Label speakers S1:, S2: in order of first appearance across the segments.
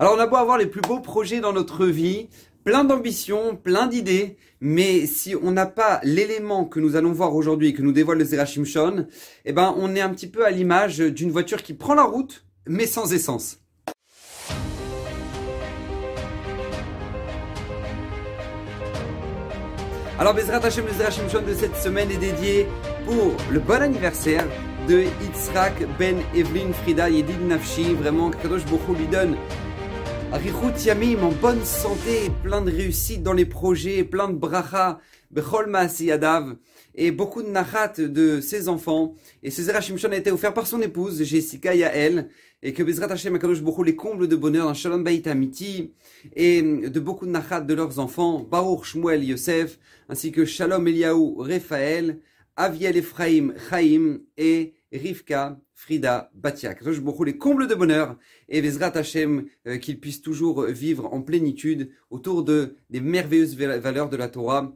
S1: Alors on a beau avoir les plus beaux projets dans notre vie, plein d'ambitions, plein d'idées, mais si on n'a pas l'élément que nous allons voir aujourd'hui et que nous dévoile le Zerachim Shon, eh ben on est un petit peu à l'image d'une voiture qui prend la route, mais sans essence. Alors Bezrat Hashem, le Zerachim Shon de cette semaine est dédié pour le bon anniversaire de Yitzhak Ben Evelyn Frida Yedid Nafshi. Vraiment, Kadosh Bokhu lui donne Arichut Yamim en bonne santé, plein de réussite dans les projets, plein de bracha, Bechol Yadav, et beaucoup de nachat de ses enfants. Et ce Zerachim Shon a été offert par son épouse, Jessica Yael, et que Bezrat Hashem Akadosh Bokhu les comble de bonheur dans Shalom Bayit Amiti, et de beaucoup de nachat de leurs enfants, Baruch Shmuel Yosef, ainsi que Shalom Eliaou Raphaël, Aviel Ephraim Chaim, et Rivka Frida Batiak. Je beaucoup les combles de bonheur et Vezrat Hashem euh, qu'ils puissent toujours vivre en plénitude autour de des merveilleuses valeurs de la Torah.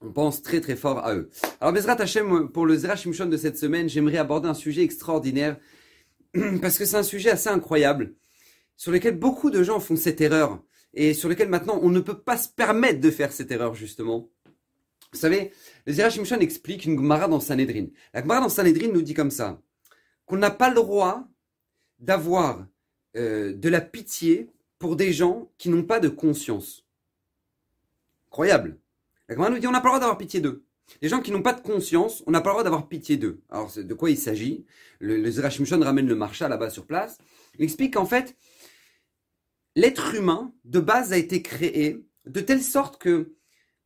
S1: On pense très très fort à eux. Alors Vezrat Hashem, pour le Zera Shimshon de cette semaine, j'aimerais aborder un sujet extraordinaire parce que c'est un sujet assez incroyable sur lequel beaucoup de gens font cette erreur et sur lequel maintenant on ne peut pas se permettre de faire cette erreur justement. Vous savez, le Zera Shimshon explique une Gemara dans Sanhedrin. La Gemara dans Sanhedrin nous dit comme ça qu'on n'a pas le droit d'avoir euh, de la pitié pour des gens qui n'ont pas de conscience. Incroyable. La nous dit on n'a pas le droit d'avoir pitié d'eux. Les gens qui n'ont pas de conscience, on n'a pas le droit d'avoir pitié d'eux. Alors de quoi il s'agit? Le, le ramène le marcha là-bas sur place. Il explique qu'en fait, l'être humain de base a été créé de telle sorte que,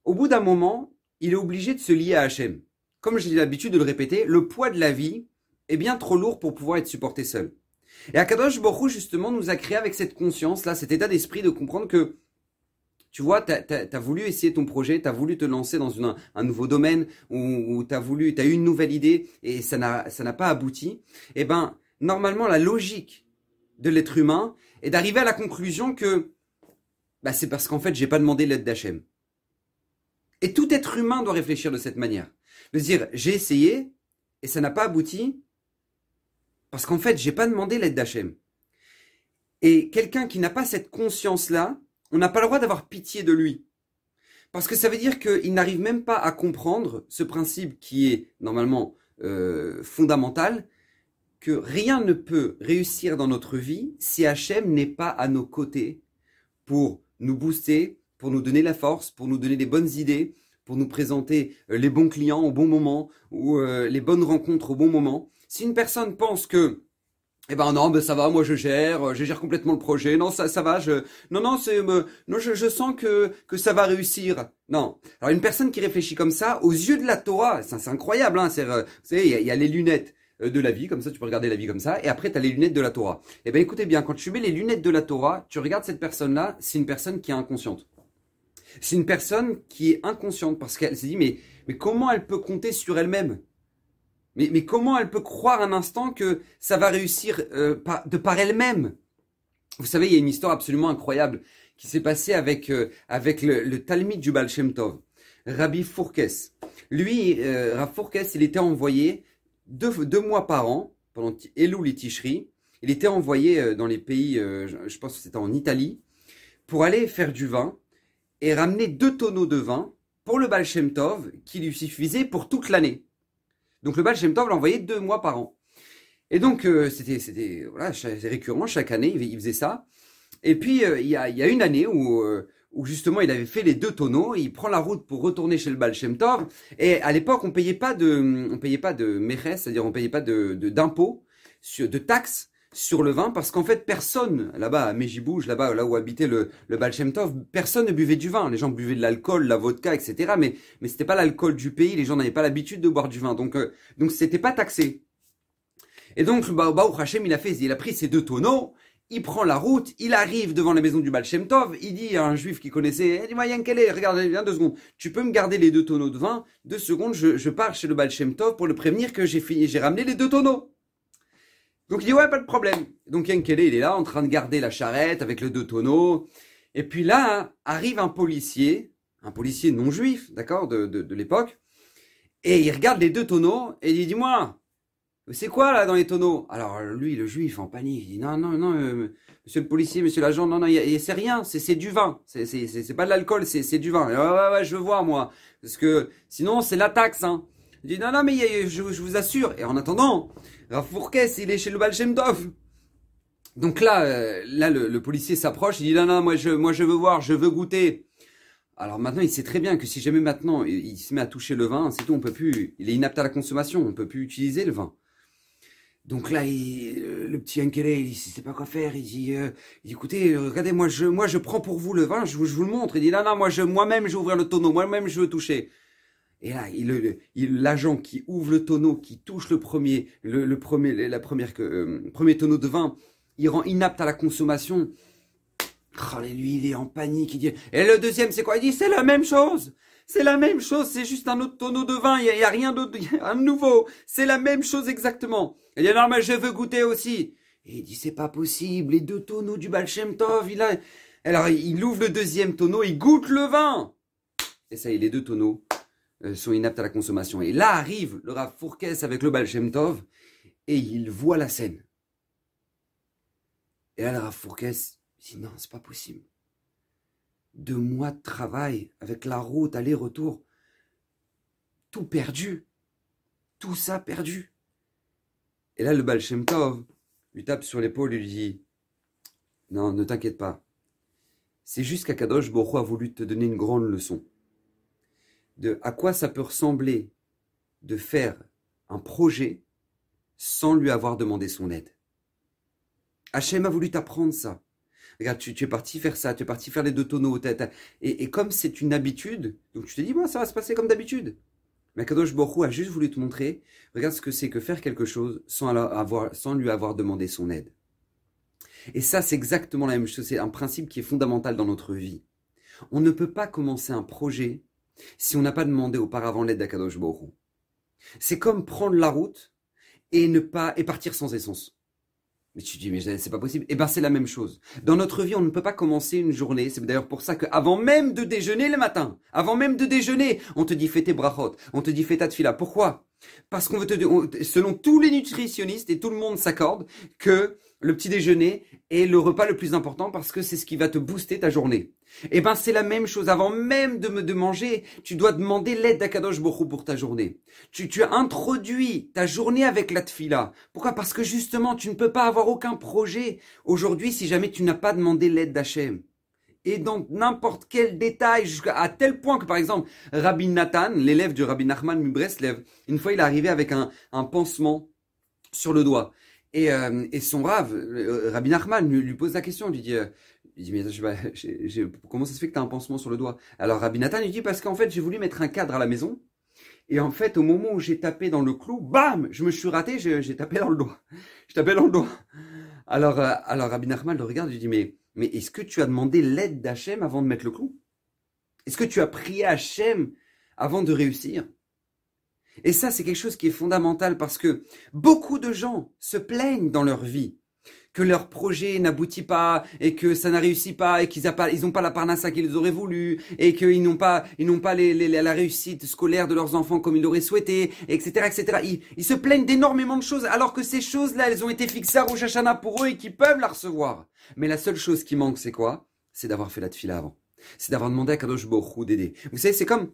S1: au bout d'un moment, il est obligé de se lier à Hachem. Comme j'ai l'habitude de le répéter, le poids de la vie est bien trop lourd pour pouvoir être supporté seul. Et Akadosh Borou, justement, nous a créé avec cette conscience-là, cet état d'esprit de comprendre que, tu vois, tu as, voulu essayer ton projet, tu as voulu te lancer dans un nouveau domaine, ou, tu as voulu, tu as eu une nouvelle idée, et ça n'a pas abouti. Eh ben, normalement, la logique de l'être humain est d'arriver à la conclusion que, bah, c'est parce qu'en fait, j'ai pas demandé l'aide d'Hachem. Et tout être humain doit réfléchir de cette manière. De dire, j'ai essayé, et ça n'a pas abouti, parce qu'en fait, j'ai pas demandé l'aide d'Hachem. Et quelqu'un qui n'a pas cette conscience-là, on n'a pas le droit d'avoir pitié de lui. Parce que ça veut dire qu'il n'arrive même pas à comprendre ce principe qui est normalement euh, fondamental, que rien ne peut réussir dans notre vie si Hachem n'est pas à nos côtés pour nous booster, pour nous donner la force, pour nous donner des bonnes idées, pour nous présenter euh, les bons clients au bon moment ou euh, les bonnes rencontres au bon moment. Si une personne pense que eh ben non, ben ça va, moi je gère, je gère complètement le projet. Non, ça, ça va. Je, non, non, c'est, euh, non, je, je, sens que que ça va réussir. Non. Alors une personne qui réfléchit comme ça, aux yeux de la Torah, c'est incroyable. Hein, c'est, vous savez, il y, a les lunettes de la vie, comme ça tu peux regarder la vie comme ça, et après tu as les lunettes de la Torah. Eh ben écoutez bien, quand tu mets les lunettes de la Torah, tu regardes cette personne-là, c'est une personne qui est inconsciente. C'est une personne qui est inconsciente parce qu'elle s'est dit mais, comment elle peut compter sur elle-même? Mais, comment elle peut croire un instant que ça va réussir euh, de par elle-même? Vous savez, il y a une histoire absolument incroyable qui s'est passée avec, euh, le, Talmud du Baal Rabbi Fourkes. Lui, euh, Rabbi Fourkes, il était envoyé deux, deux mois par an, pendant Elul et Tishri, il était envoyé dans les pays, je pense que c'était en Italie, pour aller faire du vin et ramener deux tonneaux de vin pour le Baal Tov qui lui suffisait pour toute l'année. Donc le Baal Tov l'envoyait deux mois par an. Et donc euh, c'était c'était voilà récurrent chaque année il, faisait ça. Et puis euh, il, y a, y a une année où euh, où justement il avait fait les deux tonneaux, il prend la route pour retourner chez le Baal Tov. Et à l'époque on payait pas de on payait pas de c'est-à-dire on payait pas de d'impôts, de taxes sur le vin parce qu'en fait personne là-bas à Mejibouj, là-bas là où habitait le le Baal personne ne buvait du vin. Les gens buvaient de l'alcool, la vodka, etc. Mais mais c'était pas l'alcool du pays. Les gens n'avaient pas l'habitude de boire du vin, donc euh, donc c'était pas taxé. Et donc bah, Hachem il a fait, il a pris ces deux tonneaux. Il prend la route, il arrive devant la maison du Baal il dit à un juif qui connaissait, eh, dis-moi est, regarde, viens deux secondes, tu peux me garder les deux tonneaux de vin, deux secondes, je, je pars chez le Baal pour le prévenir que j'ai fini, j'ai ramené les deux tonneaux. Donc il dit ouais, pas de problème. Donc Yankele, il est là en train de garder la charrette avec les deux tonneaux. Et puis là, arrive un policier, un policier non juif, d'accord, de, de, l'époque, et il regarde les deux tonneaux et il dit, dis-moi, c'est quoi là dans les tonneaux? Alors lui, le juif, en panique, il dit non, non, non, euh, monsieur le policier, monsieur l'agent, non, non, c'est rien, c'est du vin, c'est pas de l'alcool, c'est du vin. Ouais, ouais, ouais, je veux voir moi, parce que sinon c'est la taxe. Hein. Il dit non, non, mais je, vous assure. Et en attendant, Rav il est chez le Baal Donc là, euh, là le, policier s'approche, il dit non, non, moi je, moi je veux voir, je veux goûter. Alors maintenant, il sait très bien que si jamais maintenant il, se met à toucher le vin, c'est tout, on peut plus, il est inapte à la consommation, on peut plus utiliser le vin. Donc là, euh, le petit Ankele, il ne sait pas quoi faire. Il dit, euh, écoutez, regardez, moi je, moi je prends pour vous le vin, je vous, je vous le montre. Il dit, non, non, moi je, moi-même je vais ouvrir le tonneau, moi-même je veux toucher. Et là, il, l'agent qui ouvre le tonneau, qui touche le premier, le, premier, la première, premier tonneau de vin, il rend inapte à la consommation. Oh, lui, il est en panique. Il dit, et le deuxième, c'est quoi? Il dit, c'est la même chose. C'est la même chose, c'est juste un autre tonneau de vin, il n'y a, rien d'autre, un nouveau. C'est la même chose exactement. Il dit, non, mais je veux goûter aussi. Et il dit, c'est pas possible, les deux tonneaux du Balchemtov, il a... Alors, il ouvre le deuxième tonneau, il goûte le vin. Et ça y est, les deux tonneaux euh, sont inaptes à la consommation. Et là arrive le Rav Fourkes avec le Balchemtov, et il voit la scène. Et là, le Rav Fourkes dit, non, c'est pas possible deux mois de travail avec la route, aller-retour. Tout perdu. Tout ça perdu. Et là, le Baal Shem lui tape sur l'épaule et lui dit Non, ne t'inquiète pas. C'est juste qu'Akadosh Borro a voulu te donner une grande leçon. De à quoi ça peut ressembler de faire un projet sans lui avoir demandé son aide. Hachem a voulu t'apprendre ça. Regarde, tu, es parti faire ça, tu es parti faire les deux tonneaux. Et, et comme c'est une habitude, donc tu te dis, moi, ça va se passer comme d'habitude. Mais Kadosh Borou a juste voulu te montrer, regarde ce que c'est que faire quelque chose sans lui avoir demandé son aide. Et ça, c'est exactement la même chose. C'est un principe qui est fondamental dans notre vie. On ne peut pas commencer un projet si on n'a pas demandé auparavant l'aide d'Akadosh Borou. C'est comme prendre la route et ne pas et partir sans essence. Mais tu dis, mais c'est pas possible. Eh ben, c'est la même chose. Dans notre vie, on ne peut pas commencer une journée. C'est d'ailleurs pour ça qu'avant même de déjeuner le matin, avant même de déjeuner, on te dit fais tes brachot, on te dit fais ta tefila. Pourquoi? Parce qu'on veut te, selon tous les nutritionnistes et tout le monde s'accorde que le petit déjeuner est le repas le plus important parce que c'est ce qui va te booster ta journée. Eh ben, c'est la même chose. Avant même de me de manger, tu dois demander l'aide d'Akadosh Borou pour ta journée. Tu, tu as introduit ta journée avec la tfila. Pourquoi? Parce que justement, tu ne peux pas avoir aucun projet aujourd'hui si jamais tu n'as pas demandé l'aide d'Hachem. Et dans n'importe quel détail, à tel point que par exemple, Rabbi Nathan, l'élève du Rabbi Nachman Mubreslev, une fois il est arrivé avec un, un pansement sur le doigt. Et, euh, et son rave, euh, Rabbi Nachman, lui, pose la question, lui dit, euh, il dit, mais je, comment ça se fait que tu as un pansement sur le doigt? Alors Rabbi Nathan lui dit, parce qu'en fait, j'ai voulu mettre un cadre à la maison. Et en fait, au moment où j'ai tapé dans le clou, bam, je me suis raté, j'ai tapé dans le doigt. Je tapé dans le doigt. Alors, euh, alors Rabbi Nachman le regarde et lui dit, mais, mais est-ce que tu as demandé l'aide d'Hachem avant de mettre le clou? Est-ce que tu as prié Hachem avant de réussir? Et ça, c'est quelque chose qui est fondamental parce que beaucoup de gens se plaignent dans leur vie que leur projet n'aboutit pas et que ça n'a réussi pas et qu'ils n'ont pas, la parnassa qu'ils auraient voulu et qu'ils n'ont pas, ils pas la réussite scolaire de leurs enfants comme ils l'auraient souhaité, etc., etc. Ils, ils se plaignent d'énormément de choses alors que ces choses-là, elles ont été fixées à Rosh Hashanah pour eux et qu'ils peuvent la recevoir. Mais la seule chose qui manque, c'est quoi? C'est d'avoir fait la tefila avant. C'est d'avoir demandé à Kadosh Borou d'aider. Vous savez, c'est comme,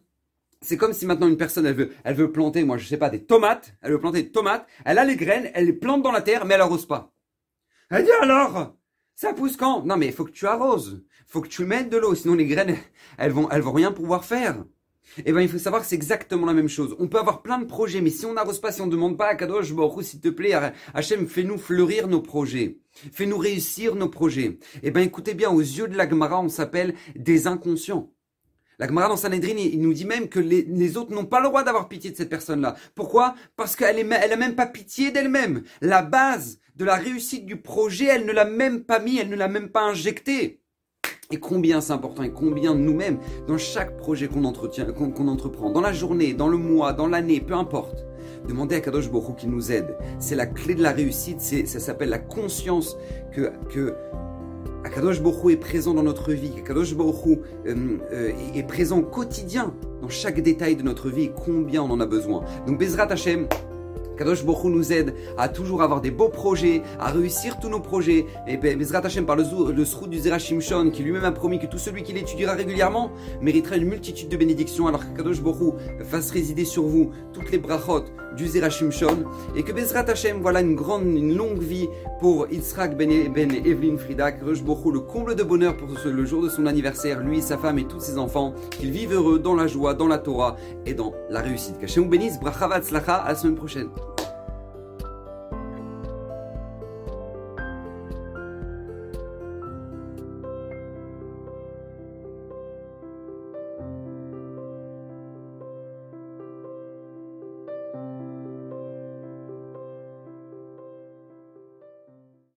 S1: c'est comme si maintenant une personne, elle veut, elle veut planter, moi je sais pas, des tomates, elle veut planter des tomates, elle a les graines, elle les plante dans la terre, mais elle arrose pas. Elle dit alors, ça pousse quand? Non mais il faut que tu arroses, faut que tu mettes de l'eau, sinon les graines, elles vont, elles vont rien pouvoir faire. Eh ben, il faut savoir que c'est exactement la même chose. On peut avoir plein de projets, mais si on n'arrose pas, si on ne demande pas à Kadosh Baruch s'il te plaît, Hachem, fais-nous fleurir nos projets. Fais-nous réussir nos projets. Eh ben, écoutez bien, aux yeux de l'Agmara, on s'appelle des inconscients. La Gemara dans Sanhedrin, il nous dit même que les, autres n'ont pas le droit d'avoir pitié de cette personne-là. Pourquoi? Parce qu'elle est, elle même pas pitié d'elle-même. La base de la réussite du projet, elle ne l'a même pas mis, elle ne l'a même pas injecté. Et combien c'est important et combien nous-mêmes, dans chaque projet qu'on entretient, qu'on entreprend, dans la journée, dans le mois, dans l'année, peu importe, demander à Kadosh Borou qui nous aide. C'est la clé de la réussite, ça s'appelle la conscience que, que Akadosh Borou est présent dans notre vie, Akadosh Borou euh, euh, est présent au quotidien dans chaque détail de notre vie combien on en a besoin. Donc Bezrat Hashem, Kadosh Bokhu nous aide à toujours avoir des beaux projets, à réussir tous nos projets. Et ben, Bezrat Hashem, par le, le du Zera Shimshon, qui lui-même a promis que tout celui qui l'étudiera régulièrement méritera une multitude de bénédictions, alors que Kadosh Bokhu fasse résider sur vous toutes les brachot du Zera Shimshon. Et que Bezrat Hashem, voilà une grande, une longue vie pour Yitzhak Ben, ben Evelyn Frida. Kadosh Bokhu, le comble de bonheur pour le jour de son anniversaire, lui, sa femme et tous ses enfants, qu'ils vivent heureux dans la joie, dans la Torah et dans la réussite. Qu'Hachem vous bénisse, brachavat slacha, à la semaine prochaine.